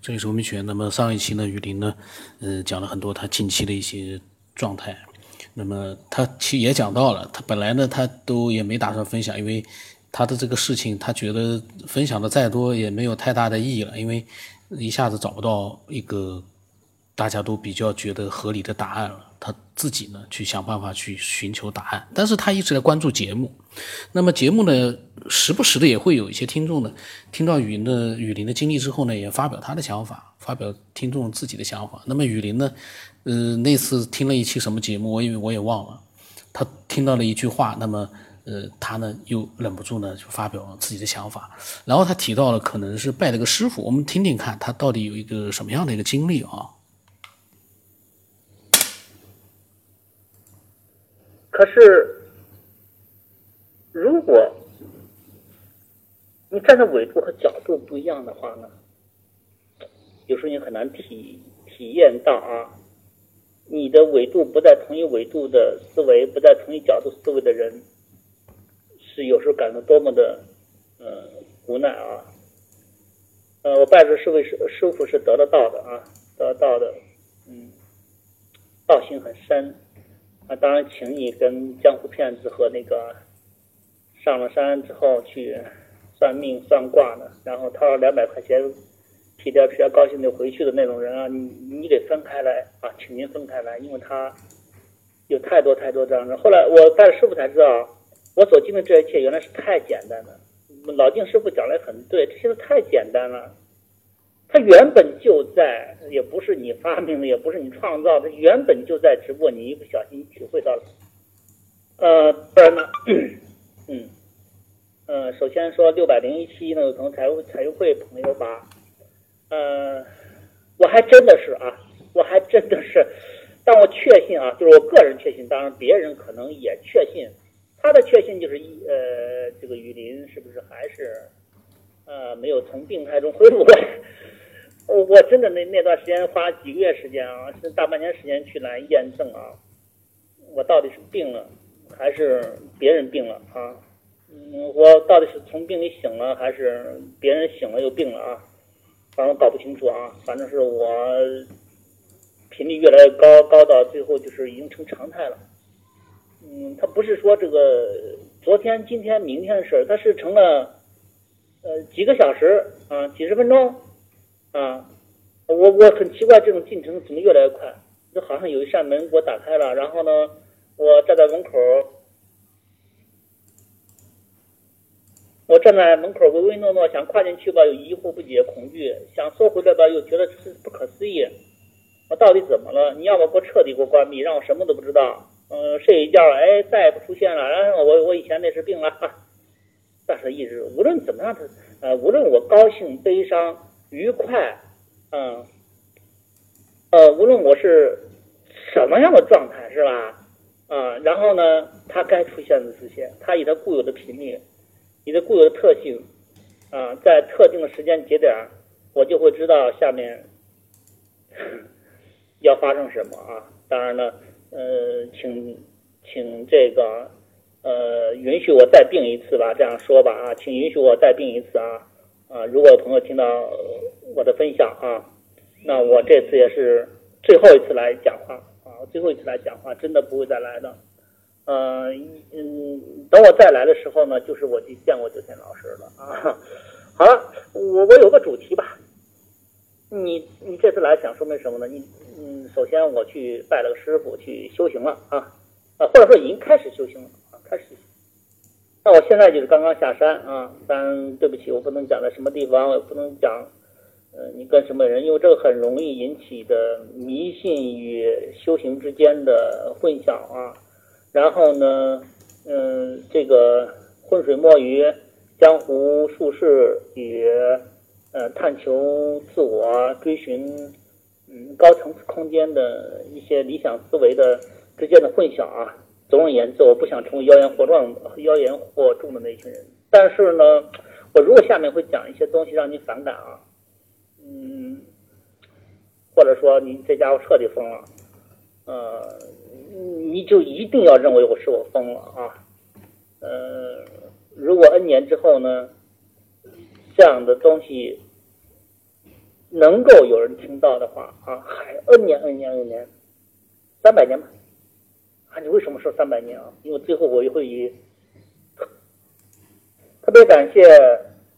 这里是我们学。那么上一期呢，雨林呢，呃，讲了很多他近期的一些状态。那么他其实也讲到了，他本来呢，他都也没打算分享，因为他的这个事情，他觉得分享的再多也没有太大的意义了，因为一下子找不到一个大家都比较觉得合理的答案了。自己呢，去想办法去寻求答案。但是他一直在关注节目。那么节目呢，时不时的也会有一些听众呢，听到雨林的雨林的经历之后呢，也发表他的想法，发表听众自己的想法。那么雨林呢，呃，那次听了一期什么节目，我以为我也忘了。他听到了一句话，那么呃，他呢又忍不住呢就发表自己的想法。然后他提到了可能是拜了个师傅，我们听听看他到底有一个什么样的一个经历啊？可是，如果你站的纬度和角度不一样的话呢，有时候你很难体体验到啊，你的纬度不在同一纬度的思维，不在同一角度思维的人，是有时候感到多么的呃无奈啊。呃，我拜的师傅师傅是得了道的啊，得道的，嗯，道心很深。啊，当然，请你跟江湖骗子和那个上了山之后去算命算卦的，然后掏了两百块钱，屁颠屁颠高兴就回去的那种人啊，你你得分开来啊，请您分开来，因为他有太多太多这样的。后来我拜了师傅才知道，我所经历这一切原来是太简单了。老静师傅讲的很对，这些都太简单了。它原本就在，也不是你发明的，也不是你创造的，原本就在，只不过你一不小心体会到了。呃，不然呢？嗯，呃，首先说六百零一期呢，从财务财务会朋友吧，呃，我还真的是啊，我还真的是，但我确信啊，就是我个人确信，当然别人可能也确信，他的确信就是一呃，这个雨林是不是还是呃没有从病态中恢复过来？我我真的那那段时间花几个月时间啊，是大半年时间去来验证啊，我到底是病了还是别人病了啊？嗯，我到底是从病里醒了还是别人醒了又病了啊？反正搞不清楚啊，反正是我频率越来越高，高到最后就是已经成常态了。嗯，它不是说这个昨天、今天、明天的事儿，它是成了呃几个小时啊，几十分钟。啊，我我很奇怪这种进程怎么越来越快？就好像有一扇门给我打开了，然后呢，我站在门口，我站在门口唯唯诺诺，想跨进去吧，又疑惑不解、恐惧；想缩回来吧，又觉得是不可思议。我到底怎么了？你要么给我彻底给我关闭，让我什么都不知道。嗯，睡一觉，哎，再也不出现了。然后我我以前那是病了，但是一直无论怎么样，他呃，无论我高兴、悲伤。愉快，嗯，呃，无论我是什么样的状态，是吧？啊，然后呢，它该出现的出现，它以它固有的频率，以它固有的特性，啊，在特定的时间节点，我就会知道下面要发生什么啊。当然了，呃，请请这个呃允许我再病一次吧，这样说吧啊，请允许我再病一次啊。啊，如果有朋友听到我的分享啊，那我这次也是最后一次来讲话啊，最后一次来讲话，真的不会再来的。嗯嗯，等我再来的时候呢，就是我去见过九天老师了啊。好了，我我有个主题吧。你你这次来想说明什么呢？你嗯，首先我去拜了个师傅去修行了啊啊，或者说已经开始修行了，开始。那我现在就是刚刚下山啊，但对不起，我不能讲在什么地方，我也不能讲，呃，你跟什么人，因为这个很容易引起的迷信与修行之间的混淆啊。然后呢，嗯，这个浑水摸鱼、江湖术士与呃探求自我、追寻嗯高层次空间的一些理想思维的之间的混淆啊。总而言之，我不想成为妖言惑众、妖言惑众的那群人。但是呢，我如果下面会讲一些东西让你反感啊，嗯，或者说你这家伙彻底疯了，呃，你就一定要认为我是我疯了啊。呃，如果 N 年之后呢，这样的东西能够有人听到的话啊，还 N 年 N 年 N 年，三百年吧。你为什么说三百年啊？因为最后我也会以特别感谢，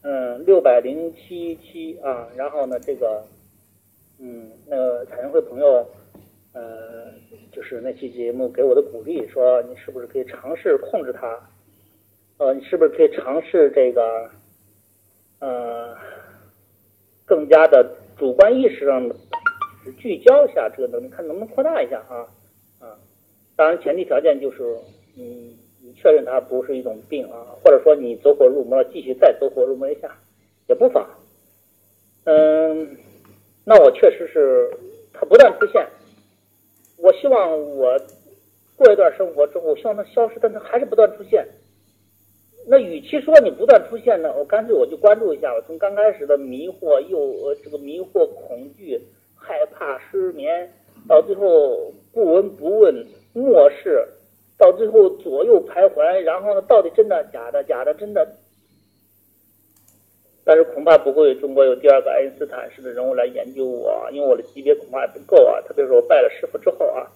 嗯，六百零七期啊，然后呢，这个，嗯，那个彩云会朋友，呃，就是那期节目给我的鼓励，说你是不是可以尝试控制它？呃，你是不是可以尝试这个，呃，更加的主观意识上的聚焦一下这个能力，看能不能扩大一下？啊，当然前提条件就是，你你确认它不是一种病啊，或者说你走火入魔，继续再走火入魔一下也不妨。嗯，那我确实是它不断出现，我希望我过一段生活之后，希望它消失，但它还是不断出现。那与其说你不断出现呢，我干脆我就关注一下。我从刚开始的迷惑、又呃这个迷惑、恐惧、害怕、失眠，到最后不闻不问、漠视，到最后左右徘徊，然后呢，到底真的假的？假的真的？但是恐怕不会，中国有第二个爱因斯坦式的人物来研究我，因为我的级别恐怕也不够啊。特别是我拜了师傅之后啊，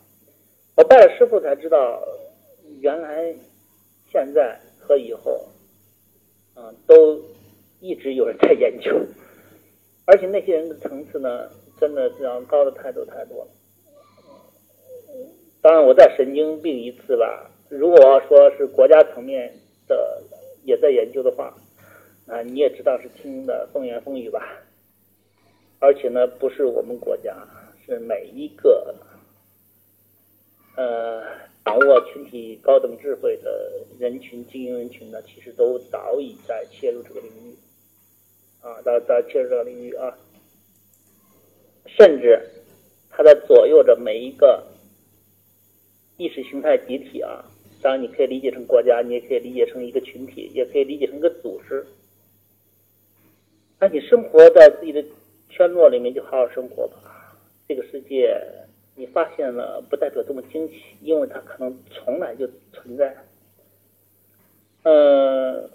我拜了师傅才知道，原来现在。和以后，嗯，都一直有人在研究，而且那些人的层次呢，真的这样高的太多太多了。当然，我再神经病一次吧。如果说是国家层面的也在研究的话，啊，你也知道是听的风言风语吧。而且呢，不是我们国家，是每一个，呃。掌握群体高等智慧的人群、精英人群呢，其实都早已在切入这个领域，啊，在在切入这个领域啊，甚至它在左右着每一个意识形态集体啊。当然，你可以理解成国家，你也可以理解成一个群体，也可以理解成一个组织。那你生活在自己的圈落里面，就好好生活吧。这个世界。你发现了不代表这么惊奇，因为它可能从来就存在。呃，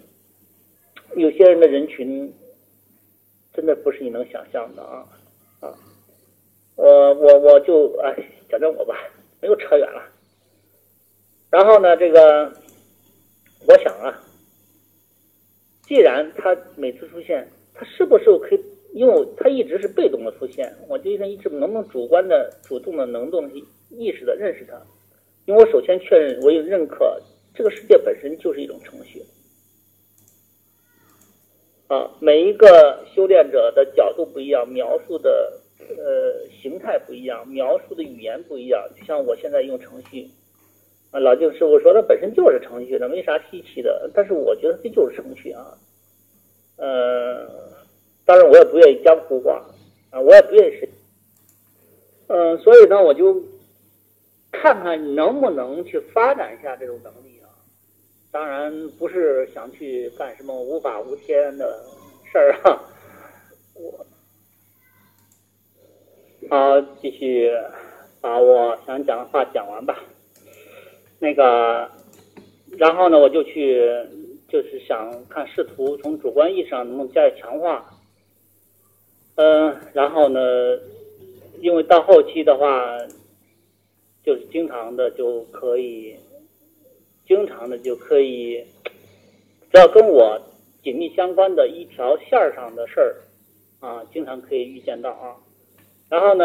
有些人的人群真的不是你能想象的啊啊！我我我就哎讲讲我吧，没有扯远了。然后呢，这个我想啊，既然他每次出现，他是不是可以？因为它一直是被动的出现，我就一直能不能主观的、主动的、能动意识的认识它？因为我首先确认，我有认可这个世界本身就是一种程序。啊，每一个修炼者的角度不一样，描述的呃形态不一样，描述的语言不一样。就像我现在用程序，啊，老静师傅说它本身就是程序，那没啥稀奇的。但是我觉得这就是程序啊，呃。当然，我也不愿意江湖化啊，我也不愿意是，嗯，所以呢，我就看看能不能去发展一下这种能力啊。当然，不是想去干什么无法无天的事儿啊。我好，继续把我想讲的话讲完吧。那个，然后呢，我就去，就是想看试图从主观意义上能不能加以强化。嗯，然后呢，因为到后期的话，就是经常的就可以，经常的就可以，只要跟我紧密相关的一条线上的事儿，啊，经常可以预见到啊。然后呢，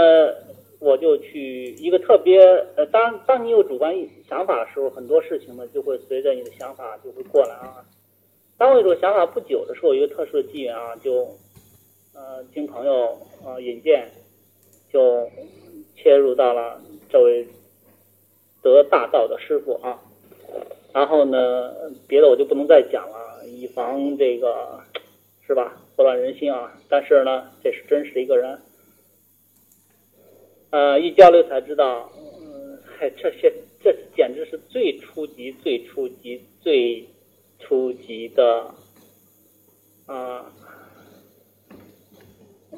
我就去一个特别，呃，当当你有主观想法的时候，很多事情呢就会随着你的想法就会过来啊。当我有这个想法不久的时候，一个特殊的机缘啊，就。呃，经朋友呃引荐，就切入到了这位得大道的师傅啊。然后呢，别的我就不能再讲了，以防这个是吧，祸乱人心啊。但是呢，这是真实的一个人。呃，一交流才知道，嗯，嗨，这些这简直是最初级、最初级、最初级的啊。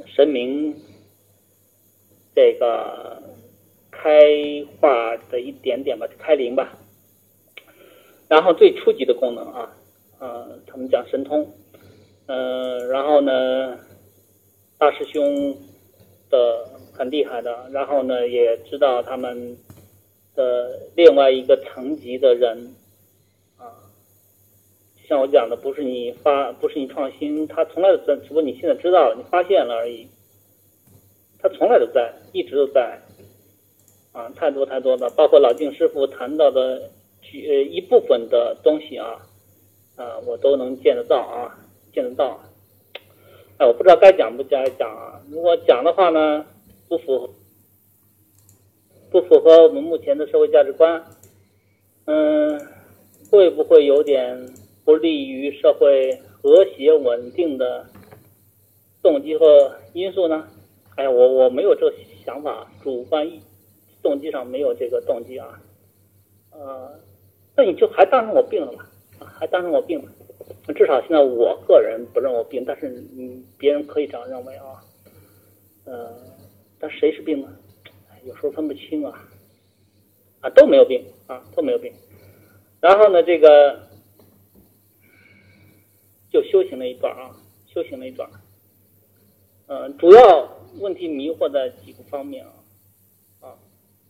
神明这个开化的一点点吧，开灵吧。然后最初级的功能啊，呃，他们讲神通，嗯，然后呢，大师兄的很厉害的，然后呢，也知道他们的另外一个层级的人，啊，像我讲的，不是你发，不是你创新，他从来都在，只不过你现在知道了，你发现了而已。他从来都在，一直都在，啊，太多太多的，包括老静师傅谈到的，呃，一部分的东西啊，啊，我都能见得到啊，见得到。哎，我不知道该讲不该讲啊。如果讲的话呢，不符合，不符合我们目前的社会价值观，嗯，会不会有点不利于社会和谐稳定的动机和因素呢？哎呀，我我没有这个想法，主观意动机上没有这个动机啊。呃，那你就还当成我病了吧？还当成我病了。至少现在我个人不认我病，但是嗯，别人可以这样认为啊，呃，但谁是病呢？有时候分不清啊，啊都没有病啊都没有病，然后呢这个就修行了一段啊，修行了一段，嗯，主要问题迷惑在几个方面啊，啊，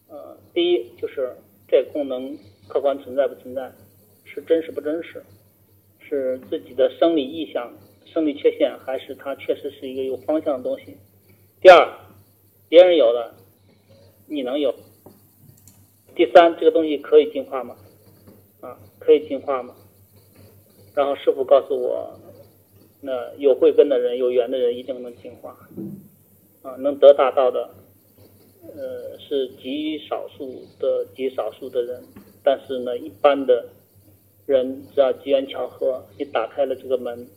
呃，第一就是这功能客观存在不存在，是真实不真实。是自己的生理意向、生理缺陷，还是它确实是一个有方向的东西？第二，别人有的，你能有？第三，这个东西可以进化吗？啊，可以进化吗？然后师傅告诉我，那有慧根的人、有缘的人一定能进化，啊，能得大道的，呃，是极少数的极少数的人，但是呢，一般的。人只要机缘巧合，你打开了这个门，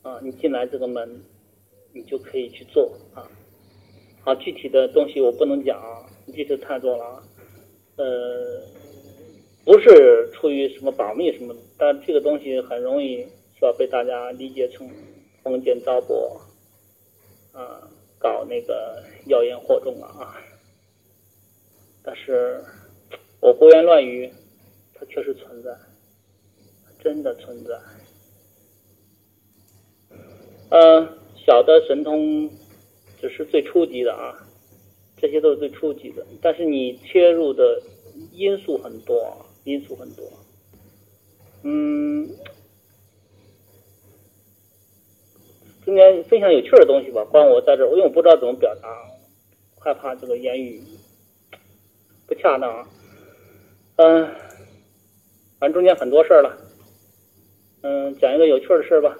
啊，你进来这个门，你就可以去做啊。啊，具体的东西我不能讲，具体太多了啊。呃，不是出于什么保密什么，但这个东西很容易是吧被大家理解成封建糟粕，啊，搞那个妖言惑众了啊。但是我胡言乱语，它确实存在。真的存在，呃，小的神通只是最初级的啊，这些都是最初级的。但是你切入的因素很多啊，因素很多。嗯，今天分享有趣的东西吧，关我在这儿，因为我不知道怎么表达，害怕这个言语不恰当啊。嗯，反正中间很多事儿了。嗯，讲一个有趣的事吧。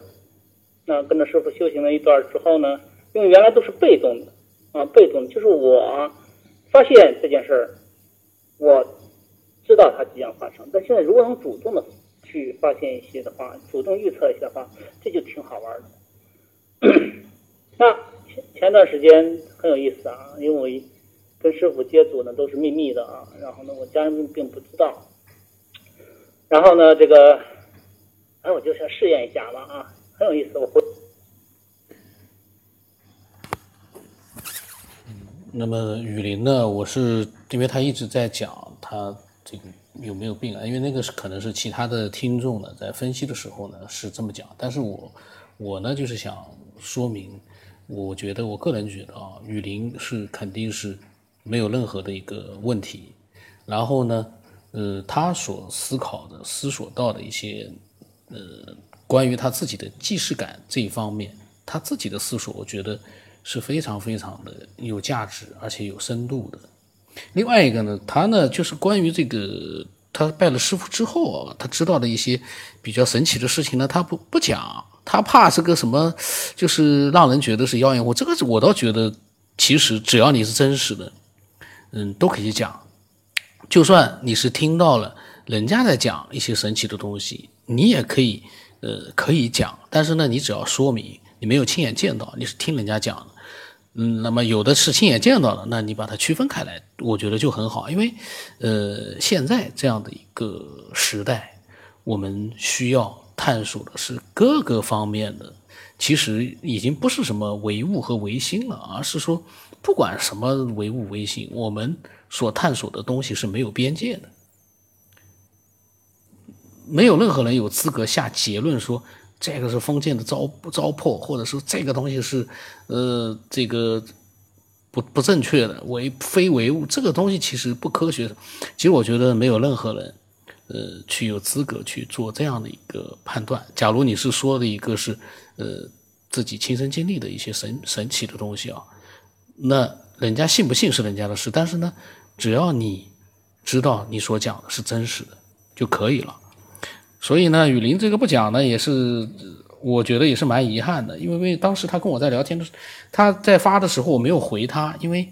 那跟着师傅修行了一段之后呢，因为原来都是被动的啊，被动的，就是我发现这件事儿，我知道它即将发生。但现在如果能主动的去发现一些的话，主动预测一下的话，这就挺好玩的。那前前段时间很有意思啊，因为我跟师傅接触呢都是秘密的啊，然后呢我家人并不知道。然后呢这个。哎，我就想试验一下吧啊，很有意思。我回。那么雨林呢？我是因为他一直在讲他这个有没有病啊？因为那个是可能是其他的听众呢，在分析的时候呢是这么讲，但是我我呢就是想说明，我觉得我个人觉得啊，雨林是肯定是没有任何的一个问题。然后呢，呃，他所思考的、思索到的一些。呃，关于他自己的既视感这一方面，他自己的思索，我觉得是非常非常的有价值，而且有深度的。另外一个呢，他呢就是关于这个他拜了师傅之后啊，他知道的一些比较神奇的事情呢，他不不讲，他怕这个什么，就是让人觉得是妖言惑。这个我倒觉得，其实只要你是真实的，嗯，都可以讲。就算你是听到了人家在讲一些神奇的东西。你也可以，呃，可以讲，但是呢，你只要说明你没有亲眼见到，你是听人家讲的，嗯，那么有的是亲眼见到了，那你把它区分开来，我觉得就很好，因为，呃，现在这样的一个时代，我们需要探索的是各个方面的，其实已经不是什么唯物和唯心了，而是说，不管什么唯物唯心，我们所探索的东西是没有边界的。没有任何人有资格下结论说这个是封建的糟糟粕，或者说这个东西是，呃，这个不不正确的，唯非唯物，这个东西其实不科学。其实我觉得没有任何人，呃，去有资格去做这样的一个判断。假如你是说的一个是，呃，自己亲身经历的一些神神奇的东西啊，那人家信不信是人家的事。但是呢，只要你知道你所讲的是真实的就可以了。所以呢，雨林这个不讲呢，也是。我觉得也是蛮遗憾的，因为因为当时他跟我在聊天的时候，他在发的时候我没有回他，因为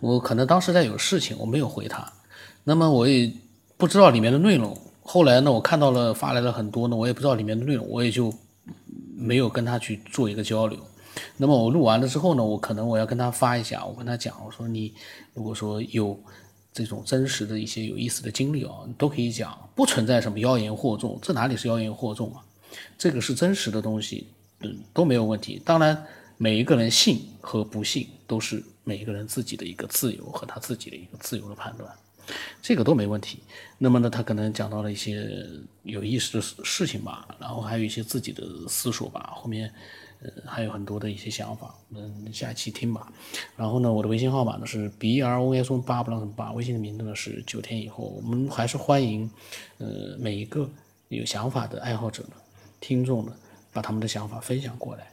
我可能当时在有事情，我没有回他。那么我也不知道里面的内容。后来呢，我看到了发来了很多呢，我也不知道里面的内容，我也就没有跟他去做一个交流。那么我录完了之后呢，我可能我要跟他发一下，我跟他讲，我说你如果说有这种真实的一些有意思的经历啊，都可以讲，不存在什么妖言惑众，这哪里是妖言惑众啊？这个是真实的东西，嗯，都没有问题。当然，每一个人信和不信都是每一个人自己的一个自由和他自己的一个自由的判断，这个都没问题。那么呢，他可能讲到了一些有意思的事情吧，然后还有一些自己的思索吧，后面还有很多的一些想法，嗯，下一期听吧。然后呢，我的微信号码呢是 b r o s 八不让八，微信的名字呢是九天以后。我们还是欢迎呃每一个有想法的爱好者呢。听众呢，把他们的想法分享过来，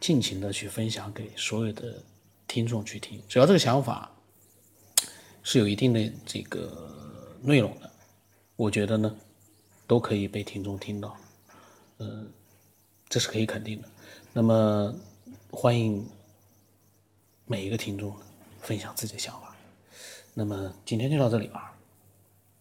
尽情的去分享给所有的听众去听。只要这个想法是有一定的这个内容的，我觉得呢，都可以被听众听到，嗯，这是可以肯定的。那么，欢迎每一个听众分享自己的想法。那么今天就到这里吧。